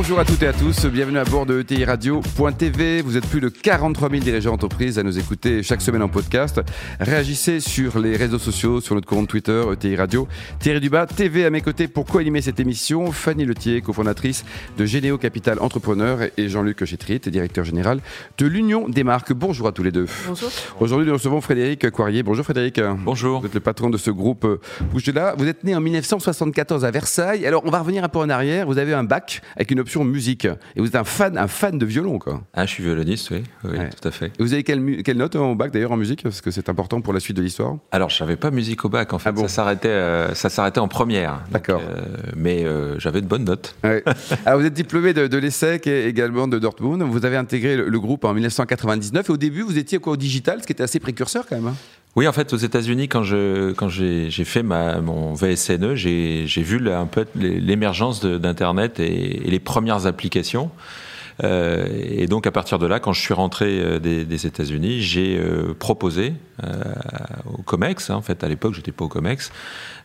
Bonjour à toutes et à tous, bienvenue à bord de ETI Radio.tv. Vous êtes plus de 43 000 dirigeants d'entreprise à nous écouter chaque semaine en podcast. Réagissez sur les réseaux sociaux, sur notre compte Twitter ETI Radio. Thierry Dubas, TV à mes côtés pour co-animer cette émission. Fanny Letier, cofondatrice de Généo Capital Entrepreneur et Jean-Luc Chétrit, directeur général de l'Union des marques. Bonjour à tous les deux. Bonjour. Aujourd'hui, nous recevons Frédéric Coirier. Bonjour Frédéric. Bonjour. Vous êtes le patron de ce groupe Bougez-là. Vous êtes né en 1974 à Versailles. Alors, on va revenir un peu en arrière. Vous avez un bac avec une option musique. Et vous êtes un fan, un fan de violon, quoi. Ah, je suis violoniste, oui, oui Ouais. tout à fait. Et vous avez quelle, quelle note au bac d'ailleurs en musique? Parce que c'est important pour la suite de l'histoire. Alors, je n'avais pas musique au bac, en fait. Ah bon Ça s'arrêtait, euh, ça s'arrêtait en première. D'accord. euh, mais euh, j'avais de bonnes notes. Ouais. Alors vous êtes diplômé de, de l'ESSEC et également de Dortmund. Vous avez intégré le, le groupe en 1999 et au début vous étiez quoi au digital, ce qui était assez précurseur quand même. hein? Oui, en fait, aux États-Unis, quand je quand j'ai fait ma mon VSNE, j'ai vu un peu l'émergence d'Internet et, et les premières applications. Euh, et donc à partir de là, quand je suis rentré euh, des, des États-Unis, j'ai euh, proposé au Comex, hein, en fait à l'époque j'étais pas au Comex,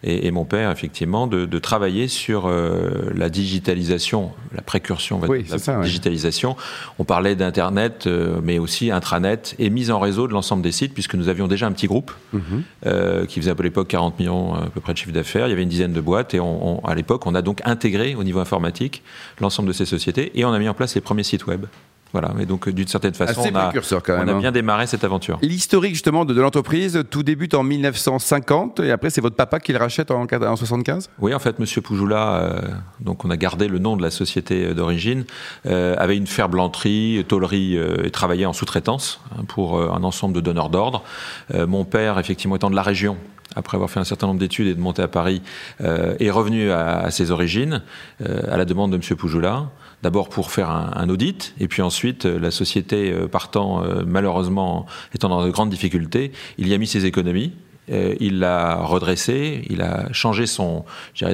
et, et mon père effectivement de, de travailler sur euh, la digitalisation, la précursion on va Oui, la ouais. digitalisation. On parlait d'internet, euh, mais aussi intranet et mise en réseau de l'ensemble des sites, puisque nous avions déjà un petit groupe Mhm. euh, qui faisait à l'époque 40 millions à peu près de chiffre d'affaires. Il y avait une dizaine de boîtes et on, on- à l'époque, on a donc intégré au niveau informatique l'ensemble de ces sociétés et on a mis en place les premiers sites web. Voilà, et donc euh, d'une certaine façon, Assez on a, on hein. bien démarré cette aventure. L'historique justement de, de l'entreprise, tout débute en 1950 et après c'est votre papa qui le rachète en, en 75 Oui, en fait, Monsieur Poujoula, euh, donc on a gardé le nom de la société euh, d'origine, euh, avait une ferblanterie, tôlerie euh, et travaillait en sous-traitance hein, pour un ensemble de donneurs d'ordre. Mon père, effectivement, étant de la région, après avoir fait un certain nombre d'études et de monter à Paris, euh, est revenu à, à ses origines, euh, à la demande de Monsieur Poujoula. D'abord pour faire un, audit, et puis ensuite, euh, la société euh, partant, euh, malheureusement, étant dans de grandes difficultés, il y a mis ses économies. Euh, il l'a redressé, il a changé son,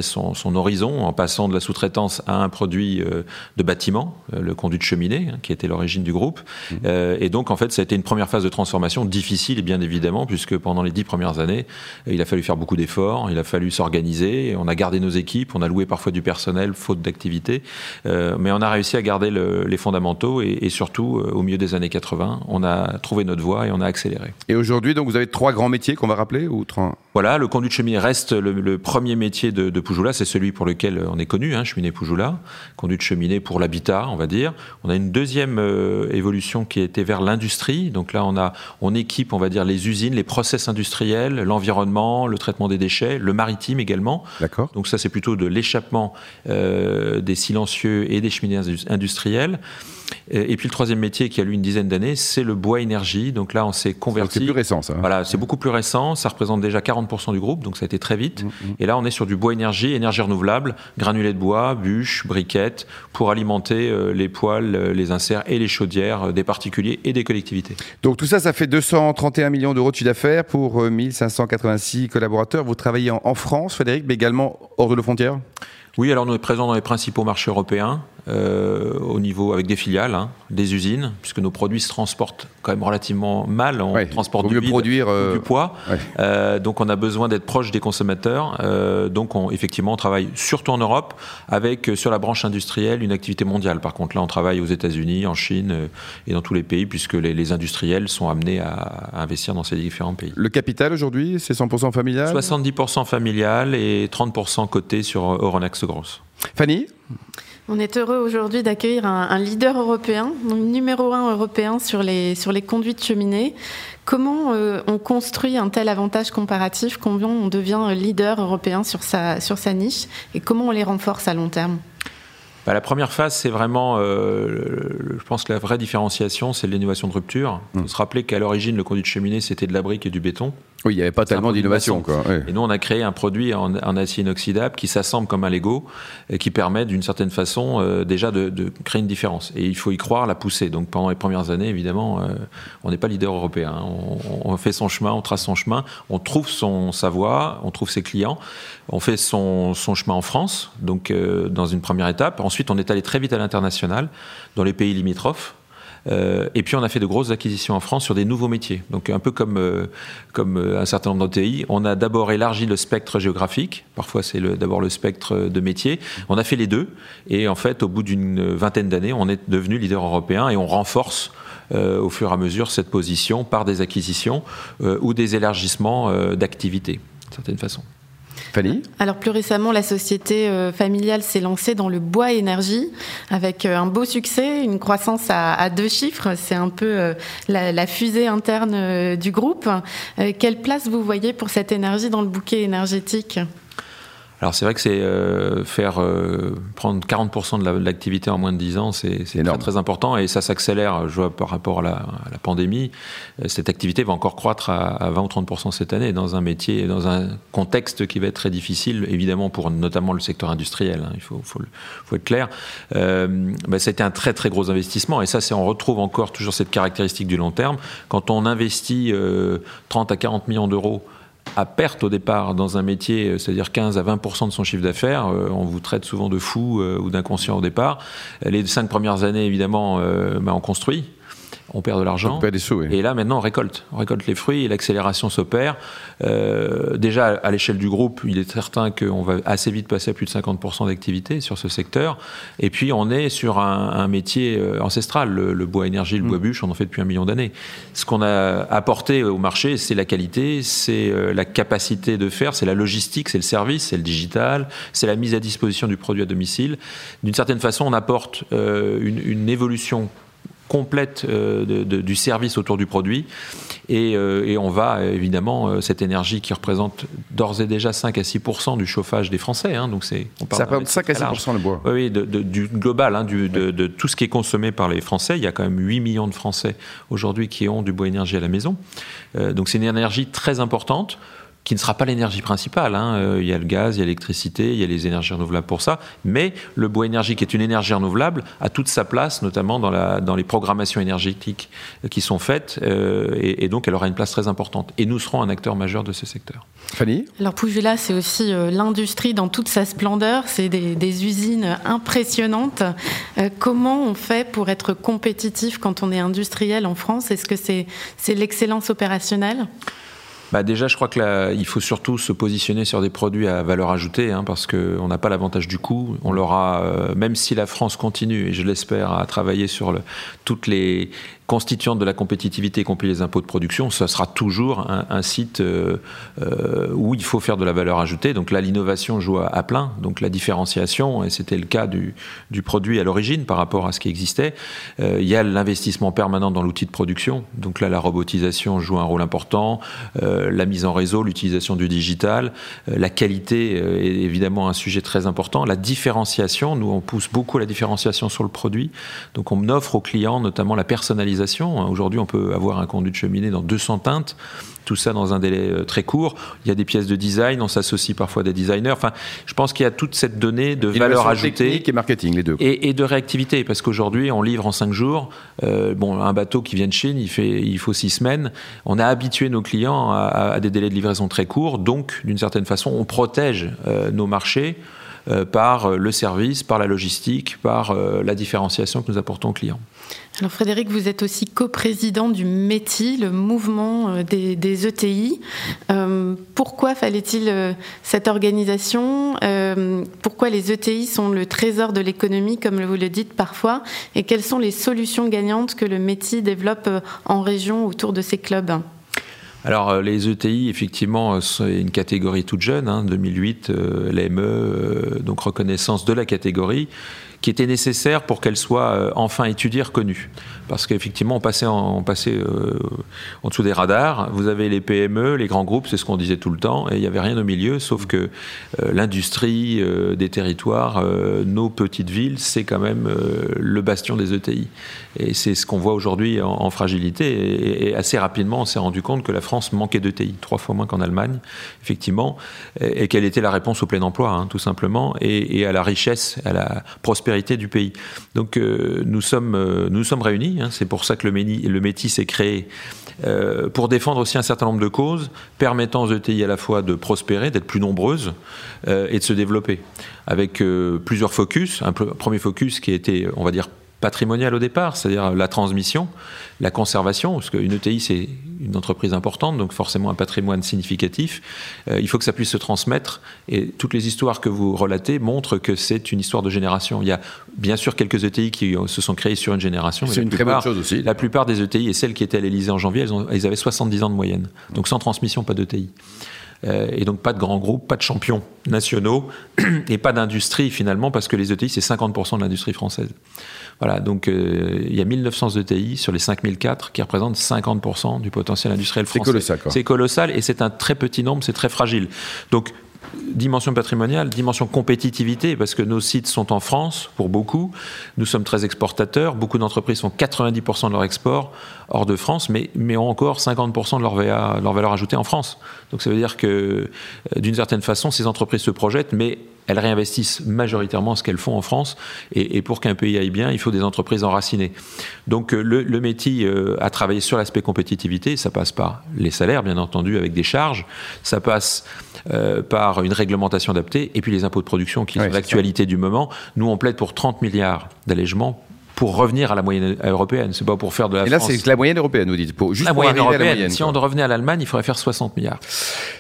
son, son horizon en passant de la sous-traitance à un produit euh, de bâtiment, euh, le conduit de cheminée, hein, qui était l'origine du groupe. Euh, et donc, en fait, ça a été une première phase de transformation difficile, bien évidemment, puisque pendant les dix premières années, il a fallu faire beaucoup d'efforts, il a fallu s'organiser, on a gardé nos équipes, on a loué parfois du personnel, faute d'activité, mais on a réussi à garder le- les fondamentaux, et, et surtout, au milieu des années 80, on a trouvé notre voie et on a accéléré. Et aujourd'hui donc vous avez trois grands métiers qu'on va rappeler? Ou Voilà, le conduit de cheminée reste le, le premier métier de, de Poujoula, c'est celui pour lequel on est connu, hein, cheminée Poujoula, conduit de cheminée pour l'habitat, on va dire. On a une deuxième euh, évolution qui était vers l'industrie, donc là on a, on équipe, on va dire, les usines, les process industriels, l'environnement, le traitement des déchets, le maritime également. D'accord. Donc ça, c'est plutôt de l'échappement euh, des silencieux et des cheminées indus- industrielles. Et puis le troisième métier qui a lui une dizaine d'années, c'est le bois énergie. Donc là, on s'est converti. C'est plus récent ça. hein. Voilà, c'est beaucoup plus récent, ça représente déjà 40% du groupe, donc ça a été très vite. Et là, on est sur du bois énergie, énergie renouvelable, granulés de bois, bûches, briquettes, pour alimenter euh, les poêles, euh, les inserts et les chaudières euh, des particuliers et des collectivités. Donc tout ça, ça fait 231 millions d'euros de chiffre d'affaires pour euh, 1586 collaborateurs. Vous travaillez en, en France, Frédéric, mais également hors de nos frontières? Oui, alors on est présent dans les principaux marchés européens, euh, au niveau avec des filiales, hein, des usines, puisque nos produits se transportent quand même relativement mal. On Ouais, transporte du vide produire, euh, du poids. ouais. Euh, donc on a besoin d'être proche des consommateurs. Donc on, effectivement, on travaille surtout en Europe, avec sur la branche industrielle une activité mondiale. Par contre, là, on travaille aux États-Unis, en Chine et dans tous les pays, puisque les, les industriels sont amenés à, à investir dans ces différents pays. Le capital aujourd'hui, c'est 100% familial? 70% familial et 30% coté sur Euronext Grosse. Fanny On est heureux aujourd'hui d'accueillir un, un leader européen, donc numéro un européen sur les, sur les conduits de cheminée. Comment euh, on construit un tel avantage comparatif? Combien on devient leader européen sur sa, sur sa niche? Et comment on les renforce à long terme? Bah, la première phase, c'est vraiment, euh, le- je pense que la vraie différenciation, c'est l'innovation de rupture. Il faut se rappeler qu'à l'origine, le conduit de cheminée, c'était de la brique et du béton. Oui, il n'y avait pas tellement d'innovation. Et nous, on a créé un produit en, acier inoxydable qui s'assemble comme un Lego et qui permet d'une certaine façon euh, déjà de, créer une différence. Et il faut y croire, la pousser. Donc pendant les premières années, évidemment, euh, on n'est pas leader européen. Hein. On, fait son chemin, on trace son chemin, on trouve son, sa voie, on trouve ses clients, on fait son, son chemin en France, donc euh, dans une première étape. Ensuite, on est allé très vite à l'international, dans les pays limitrophes. Euh, et puis on a fait de grosses acquisitions en France sur des nouveaux métiers. Donc un peu comme, euh, comme euh, un certain nombre d'OTI, on a d'abord élargi le spectre géographique. Parfois c'est d'abord le spectre de métiers. On a fait les deux. Et en fait, au bout d'une vingtaine d'années, on est devenu leader européen et on renforce au fur et à mesure cette position par des acquisitions ou des élargissements d'activités, d'une certaine façon. Alors plus récemment, la société euh, familiale s'est lancée dans le bois énergie avec euh, un beau succès, une croissance à, deux chiffres. C'est un peu euh, la, fusée interne du groupe. quelle place vous voyez pour cette énergie dans le bouquet énergétique? Alors c'est vrai que c'est euh, faire euh, prendre 40% de l'activité en moins de 10 ans, c'est très, très important et ça s'accélère, je vois, par rapport à la, pandémie. Euh, cette activité va encore croître à, 20 ou 30% cette année dans un métier, dans un contexte qui va être très difficile, évidemment pour notamment le secteur industriel, hein, il faut, faut, faut, être clair. Euh, bah, ça a été un très très gros investissement et ça c'est on retrouve encore toujours cette caractéristique du long terme. Quand on investit 30 à 40 millions d'euros à perte au départ dans un métier, euh, c'est-à-dire 15 à 20% de son chiffre d'affaires, euh, on vous traite souvent de fou euh, ou d'inconscient au départ. Les cinq premières années, évidemment, bah, on construit on perd de l'argent. Et là, maintenant, on récolte. On récolte les fruits et l'accélération s'opère. Euh, déjà, à l'échelle du groupe, il est certain qu'on va assez vite passer à plus de 50% d'activité sur ce secteur. Et puis, on est sur un, métier euh, ancestral. Le, bois énergie, le bois mm. bûche, on en fait depuis un million d'années. Ce qu'on a apporté au marché, c'est la qualité, c'est euh, la capacité de faire, c'est la logistique, c'est le service, c'est le digital, c'est la mise à disposition du produit à domicile. D'une certaine façon, on apporte une, une évolution complète euh, du service autour du produit. Et, euh, on va évidemment, euh, cette énergie qui représente d'ores et déjà 5 à 6% du chauffage des Français. Hein, donc c'est, Ça représente 5 à 6% le bois. Oui, du global, hein, de, tout ce qui est consommé par les Français. Il y a quand même 8 millions de Français aujourd'hui qui ont du bois énergie à la maison. donc c'est une énergie très importante qui ne sera pas l'énergie principale. Hein. Euh, il y a le gaz, il y a l'électricité, il y a les énergies renouvelables pour ça. Mais le bois énergie, qui est une énergie renouvelable, a toute sa place, notamment dans, la, dans les programmations énergétiques qui sont faites. Euh, et, donc, elle aura une place très importante. Et nous serons un acteur majeur de ce secteur. Fanny? Alors, Poujela, c'est aussi euh, l'industrie dans toute sa splendeur. C'est des, des, usines impressionnantes. comment on fait pour être compétitif quand on est industriel en France? Est-ce que c'est l'excellence opérationnelle? Bah déjà, je crois qu'il faut surtout se positionner sur des produits à valeur ajoutée, hein, parce qu'on n'a pas l'avantage du coût. On l'aura, euh, même si la France continue, et je l'espère, à travailler sur toutes les, constituante de la compétitivité, y compris les impôts de production, ça sera toujours un, site euh, euh, où il faut faire de la valeur ajoutée. Donc là, l'innovation joue à, plein. Donc la différenciation, et c'était le cas du, du produit à l'origine par rapport à ce qui existait. Euh, il y a l'investissement permanent dans l'outil de production. Donc là, la robotisation joue un rôle important. la mise en réseau, l'utilisation du digital, la qualité est évidemment un sujet très important. La différenciation, nous on pousse beaucoup la différenciation sur le produit. Donc on offre aux clients notamment la personnalisation Aujourd'hui, on peut avoir un conduit de cheminée dans 200 teintes tout ça dans un délai euh, très court. Il y a des pièces de design, on s'associe parfois à des designers. Enfin, je pense qu'il y a toute cette donnée de valeur ajoutée et marketing, les deux. Et, de réactivité, parce qu'aujourd'hui, on livre en cinq jours. Euh, bon, un bateau qui vient de Chine, il, fait, il faut six semaines. On a habitué nos clients à, des délais de livraison très courts, donc d'une certaine façon, on protège euh, nos marchés. Par le service, par la logistique, par la différenciation que nous apportons aux clients. Alors Frédéric, vous êtes aussi coprésident du METI, le mouvement euh, des, ETI. Euh, pourquoi fallait-il euh, cette organisation? Pourquoi les ETI sont le trésor de l'économie, comme vous le dites parfois? Et quelles sont les solutions gagnantes que le METI développe en région autour de ces clubs? Alors les ETI, effectivement, c'est une catégorie toute jeune, hein, 2008, l'AME, donc reconnaissance de la catégorie qui était nécessaire pour qu'elle soit enfin étudiée, reconnue parce qu'effectivement, on passait, en, passait euh, en dessous des radars. Vous avez les PME, les grands groupes, c'est ce qu'on disait tout le temps, et il n'y avait rien au milieu, sauf que euh, l'industrie euh, des territoires, nos petites villes, c'est quand même le bastion des ETI. Et c'est ce qu'on voit aujourd'hui en, fragilité. Et, assez rapidement, on s'est rendu compte que la France manquait d'ETI, trois fois moins qu'en Allemagne, effectivement, et, quelle était la réponse au plein emploi, hein, tout simplement, et, à la richesse, à la prospérité du pays. Donc nous sommes, nous sommes réunis Hein. c'est pour ça que le, METI s'est créé euh, pour défendre aussi un certain nombre de causes permettant aux ETI à la fois de prospérer, d'être plus nombreuses euh, et de se développer. Avec euh, plusieurs focus. Un premier focus qui était, on va dire, patrimonial au départ, c'est-à-dire la transmission, la conservation, parce qu'une ETI c'est une entreprise importante, donc forcément un patrimoine significatif. Euh, il faut que ça puisse se transmettre, et toutes les histoires que vous relatez montrent que c'est une histoire de génération. Il y a bien sûr quelques ETI qui se sont créées sur une génération. C'est une très bonne chose aussi. La plupart des ETI, et celles qui étaient à l'Elysée en janvier, elles, ont, elles, avaient 70 ans de moyenne. Donc sans transmission, pas d'ETI. Euh, et donc pas de grands groupes, pas de champions nationaux, et pas d'industrie finalement, parce que les ETI, c'est 50% de l'industrie française. Voilà, donc euh, il y a 1900 ETI sur les 5004 qui représentent 50% du potentiel industriel français. C'est colossal. C'est colossal et c'est un très petit nombre, c'est très fragile. Donc dimension patrimoniale, dimension compétitivité, parce que nos sites sont en France pour beaucoup. Nous sommes très exportateurs. Beaucoup d'entreprises font 90% de leur export hors de France, mais, mais ont encore 50% de leur, VA, leur valeur ajoutée en France. Donc ça veut dire que, euh, d'une certaine façon, ces entreprises se projettent, mais elles réinvestissent majoritairement ce qu'elles font en France. Et, pour qu'un pays aille bien, il faut des entreprises enracinées. Donc euh, le, métier euh, a travaillé sur l'aspect compétitivité. Ça passe par les salaires, bien entendu, avec des charges. Ça passe euh, par une réglementation adaptée. Et puis les impôts de production qui sont l'actualité du moment. Nous, on plaide pour 30 milliards d'allègements pour revenir à la moyenne européenne. C'est pas pour faire de la Et là, c'est la moyenne européenne, vous dites. Pour, juste la moyenne européenne. La moyenne, si on revenait à l'Allemagne, il faudrait faire 60 milliards.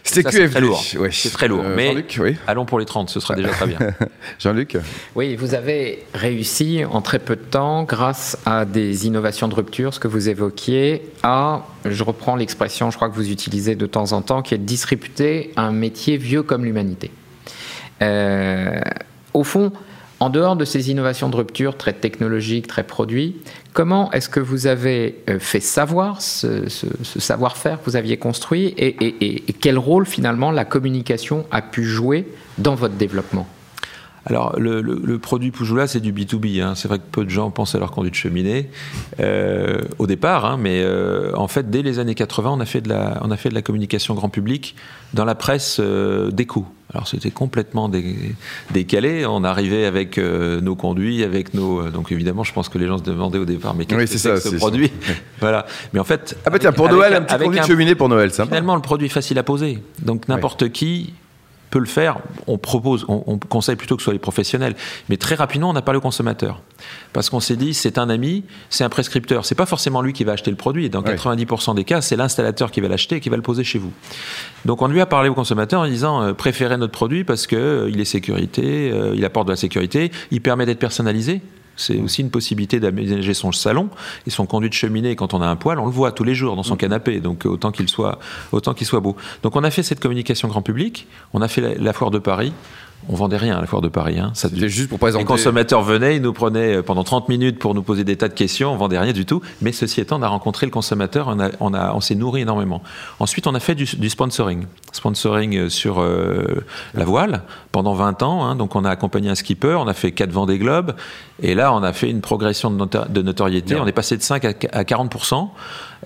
C'est très lourd. C'est très lourd. Euh, mais oui. allons pour les 30, ce sera déjà très bien. Jean-Luc Oui, vous avez réussi en très peu de temps, grâce à des innovations de rupture, ce que vous évoquiez, à, je reprends l'expression, je crois que vous utilisez de temps en temps, qui est de disrupter un métier vieux comme l'humanité. Euh, au fond, en dehors de ces innovations de rupture très technologiques, très produits, comment est-ce que vous avez euh, fait savoir ce, savoir-faire que vous aviez construit et, quel rôle finalement la communication a pu jouer dans votre développement? Alors, le, produit Poujoula, c'est du B2B. Hein. C'est vrai que peu de gens pensent à leur conduite cheminée euh, au départ, hein, mais euh, en fait, dès les années 80, on a fait de la, on a fait de la communication grand public dans la presse euh, d'éco. Alors c'était complètement décalé. On arrivait avec nos conduits, avec nos. donc évidemment, je pense que les gens se demandaient au départ, mais qu'est-ce que c'est ce produit? Voilà. Mais en fait. Ah bah tiens, pour Noël, un petit conduit de cheminée pour Noël, ça. Finalement, le produit facile à poser. Donc n'importe qui peut le faire. On propose, on, conseille plutôt que ce soit les professionnels. Mais très rapidement, on n'a pas le consommateur. Parce qu'on s'est dit, c'est un ami, c'est un prescripteur. C'est pas forcément lui qui va acheter le produit. Dans 90% des cas, c'est l'installateur qui va l'acheter et qui va le poser chez vous. Donc on lui a parlé au consommateur en disant, euh, préférez notre produit parce qu'il euh, est sécurité, euh, il apporte de la sécurité, il permet d'être personnalisé. C'est aussi une possibilité d'aménager son salon et son conduit de cheminée. Quand on a un poêle, on le voit tous les jours dans son mm. canapé. Donc autant qu'il soit, autant qu'il soit beau. Donc on a fait cette communication grand public. On a fait la foire de Paris on vendait rien à la foire de Paris. Hein. C'était juste pour présenter. Les consommateurs venaient, ils nous prenaient euh, pendant 30 minutes pour nous poser des tas de questions, on vendait rien du tout. Mais ceci étant, on a rencontré le consommateur, on, a, on, a, on s'est nourri énormément. Ensuite, on a fait du, sponsoring. Sponsoring euh, sur euh, la voile pendant 20 ans. Hein. Donc, on a accompagné un skipper, on a fait 4 Vendée Globe. Et là, on a fait une progression de, notoriété. On est passé de 5 à 40%.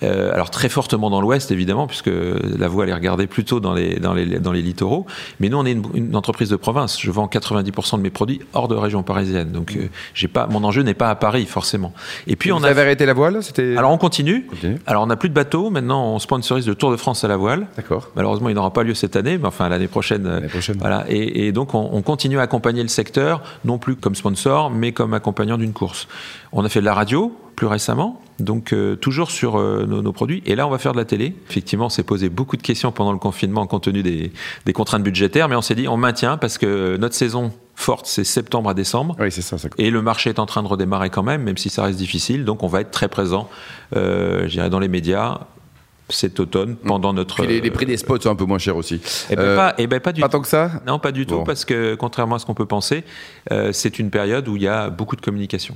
Euh, alors très fortement dans l'Ouest évidemment, puisque la voie elle est regardée plutôt dans les, dans les, dans les littoraux. Mais nous on est une, entreprise de province. Je vends 90% de mes produits hors de région parisienne. Donc euh, j'ai pas, mon enjeu n'est pas à Paris forcément. Et puis on a arrêté la voile, c'était. Alors on continue. Alors on n'a plus de bateaux. Maintenant on sponsorise le Tour de France à la voile. D'accord. Malheureusement il n'aura pas lieu cette année, mais enfin l'année prochaine. L'année prochaine. Voilà. Et, donc on, on continue à accompagner le secteur, non plus comme sponsor, mais comme accompagnant d'une course. On a fait de la radio plus récemment, donc euh, toujours sur euh, nos, produits. Et là, on va faire de la télé. Effectivement, on s'est posé beaucoup de questions pendant le confinement compte tenu des, contraintes budgétaires, mais on s'est dit on maintient parce que notre saison forte, c'est septembre à décembre. Oui, c'est ça, ça, Et le marché est en train de redémarrer quand même, même si ça reste difficile. Donc on va être très présent, euh, je dirais, dans les médias cet automne pendant notre. Puis les, les prix des spots sont un peu moins chers aussi. Eh ben, Euh, pas, eh ben, pas du pas tout. tant que ça? Non, pas du tout, parce que contrairement à ce qu'on peut penser, euh, c'est une période où il y a beaucoup de communication.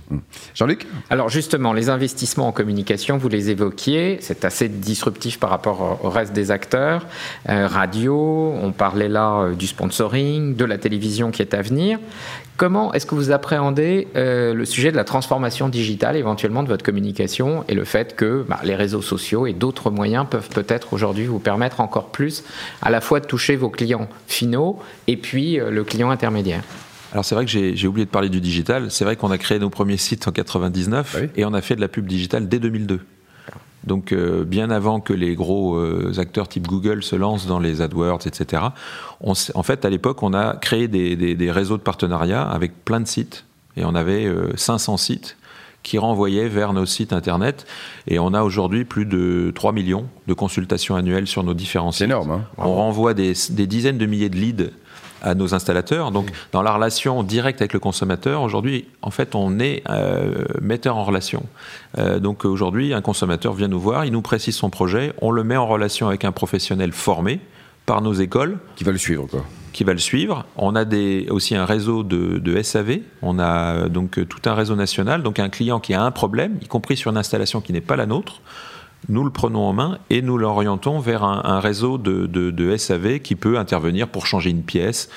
Jean-Luc? Alors justement, les investissements en communication, vous les évoquiez, c'est assez disruptif par rapport au au reste des acteurs. Euh, radio, on parlait là euh, du sponsoring, de la télévision qui est à venir. Comment est-ce que vous appréhendez euh, le sujet de la transformation digitale éventuellement de votre communication et le fait que bah, les réseaux sociaux et d'autres moyens peuvent peut-être aujourd'hui vous permettre encore plus à la fois de toucher vos clients finaux et puis euh, le client intermédiaire? Alors c'est vrai que j'ai oublié de parler du digital. C'est vrai qu'on a créé nos premiers sites en 99 Ah oui. et on a fait de la pub digitale dès 2002. Donc euh, bien avant que les gros euh, acteurs type Google se lancent dans les AdWords, etc. On en fait, à l'époque, on a créé des, des- des réseaux de partenariats avec plein de sites et on avait euh, 500 sites qui renvoyaient vers nos sites internet et on a aujourd'hui plus de 3 millions de consultations annuelles sur nos différents C'est sites. énorme. Hein On renvoie des, des dizaines de milliers de leads à nos installateurs. Donc, dans la relation directe avec le consommateur, aujourd'hui, en fait, on est euh, metteur en relation. Euh, donc, aujourd'hui, un consommateur vient nous voir, il nous précise son projet, on le met en relation avec un professionnel formé par nos écoles Qui va le suivre, quoi. qui va le suivre. On a des, aussi un réseau de, de SAV. On a donc tout un réseau national. Donc un client qui a un problème, y compris sur une installation qui n'est pas la nôtre, nous le prenons en main et nous l'orientons vers un, réseau de, de- SAV qui peut intervenir pour changer une pièce,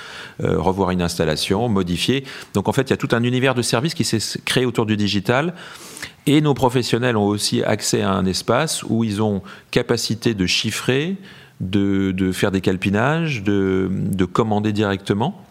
euh, revoir une installation, modifier. Donc en fait, il y a tout un univers de services qui s'est créé autour du digital. Et nos professionnels ont aussi accès à un espace où ils ont capacité de chiffrer, de, de faire des calpinages, de, de commander directement,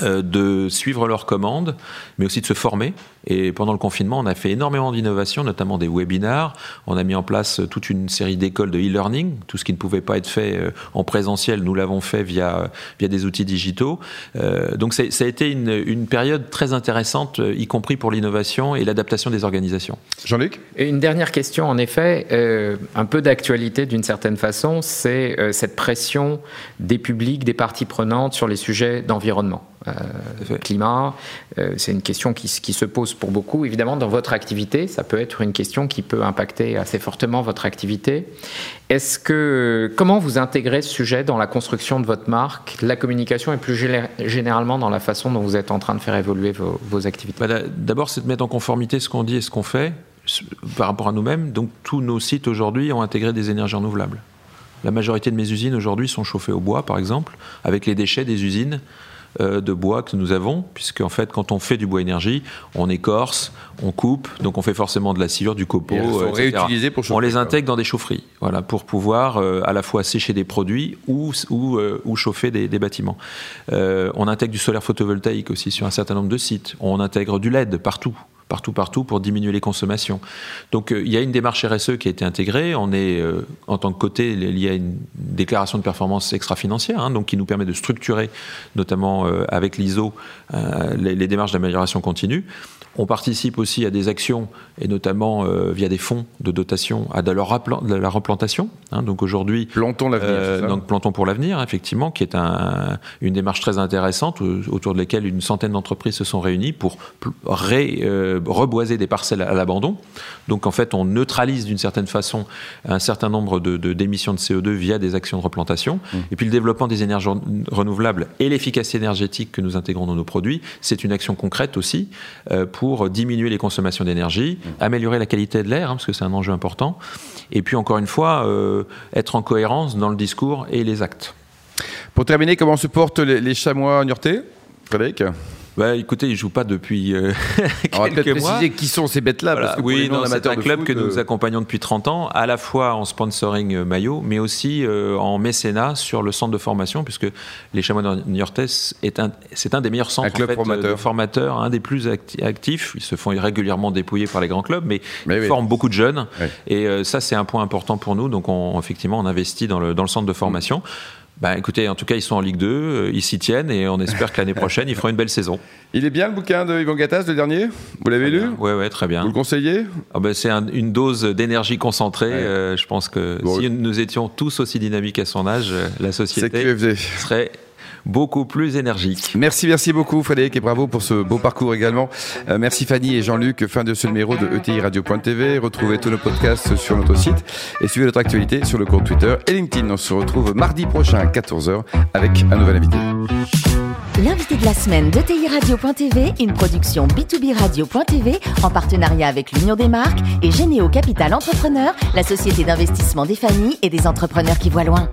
de suivre leurs commandes, mais aussi de se former. Et pendant le confinement, on a fait énormément d'innovations, notamment des webinars. On a mis en place toute une série d'écoles de e-learning. Tout ce qui ne pouvait pas être fait euh, en présentiel, nous l'avons fait via, via des outils digitaux. Euh, donc ça a été une, une période très intéressante, euh, y compris pour l'innovation et l'adaptation des organisations. Jean-Luc? Une dernière question, en effet, euh, un peu d'actualité d'une certaine façon, c'est euh, cette pression des publics, des parties prenantes sur les sujets d'environnement. Euh, climat, euh, c'est une question qui, se pose pour beaucoup. Évidemment, dans votre activité, ça peut être une question qui peut impacter assez fortement votre activité. Est-ce que comment vous intégrez ce sujet dans la construction de votre marque, la communication et plus gé- généralement dans la façon dont vous êtes en train de faire évoluer vos, activités Bah, d'a- D'abord, c'est de mettre en conformité ce qu'on dit et ce qu'on fait par rapport à nous-mêmes. Donc, tous nos sites aujourd'hui ont intégré des énergies renouvelables. La majorité de mes usines aujourd'hui sont chauffées au bois, par exemple, avec les déchets des usines de bois que nous avons, puisque en fait, quand on fait du bois énergie, on écorce, on coupe, donc on fait forcément de la sciure, du copeau, Et euh, etc. pour chauffer, On les intègre dans des chaufferies, voilà, pour pouvoir euh, à la fois sécher des produits ou, ou, euh, ou chauffer des, des bâtiments. Euh, on intègre du solaire photovoltaïque aussi sur un certain nombre de sites. On intègre du LED partout partout, partout pour diminuer les consommations. Donc euh, il y a une démarche RSE qui a été intégrée. On est euh, en tant que côté lié à une déclaration de performance extra-financière, hein, donc qui nous permet de structurer, notamment euh, avec l'ISO, les démarches d'amélioration continue. On participe aussi à des actions, et notamment euh, via des fonds de dotation, à de la, replan- de la replantation. hein. donc aujourd'hui, Plantons l'avenir. euh, donc Plantons pour l'avenir, effectivement, qui est un- une démarche très intéressante autour de laquelle une centaine d'entreprises se sont réunies pour ré- euh, reboiser des parcelles à l'abandon. Donc en fait, on neutralise d'une certaine façon un certain nombre de- d'émissions de, CO2 via des actions de replantation. Et puis le développement des énergies ren- renouvelables et l'efficacité énergétique que nous intégrons dans nos produits, c'est une action concrète aussi pour diminuer les consommations d'énergie, améliorer la qualité de l'air, hein, parce que c'est un enjeu important. Et puis encore une fois, euh, être en cohérence dans le discours et les actes. Pour terminer, comment se portent les, les chamois niortais? Frédéric? Bah, écoutez, ils jouent pas depuis euh, peut-être quelques mois. préciser qui sont ces bêtes-là. Voilà. parce que Oui, c'est un club foot, que nous euh, accompagnons depuis 30 ans, à la fois en sponsoring euh, maillot, mais aussi euh, en mécénat sur le centre de formation, puisque les Chamois Niortais est un, c'est un des meilleurs centres Un club en fait, formateur. de formateurs, un des plus acti- actifs. Ils se font régulièrement dépouiller par les grands clubs, mais, Mais ils oui. forment beaucoup de jeunes. Oui. Et ça, c'est un point important pour nous. Donc, on, effectivement, on investit dans le, dans le centre de formation. Bah, écoutez, en tout cas, ils sont en Ligue 2, euh, ils s'y tiennent et on espère que l'année prochaine, ils feront une belle saison. Il est bien le bouquin de Yvan Gattas, le dernier? Vous l'avez lu? Ouais, ouais, très bien. Vous le conseillez? Ah ben, c'est un- une dose d'énergie concentrée. Ouais. euh, je pense que Bon, si nous étions tous aussi dynamiques à son âge, euh, la société serait beaucoup plus énergique. Merci, merci beaucoup Frédéric et bravo pour ce beau parcours également. Euh, merci Fanny et Jean-Luc. Fin de ce numéro de ETI Radio.tv. Retrouvez tous nos podcasts sur notre site et suivez notre actualité sur le compte Twitter et LinkedIn. On se retrouve mardi prochain à 14h avec un nouvel invité. L'invité de la semaine de TI Radio.tv, une production B2B Radio.tv en partenariat avec l'Union des marques et Généo Capital Entrepreneur, la société d'investissement des familles et des entrepreneurs qui voient loin.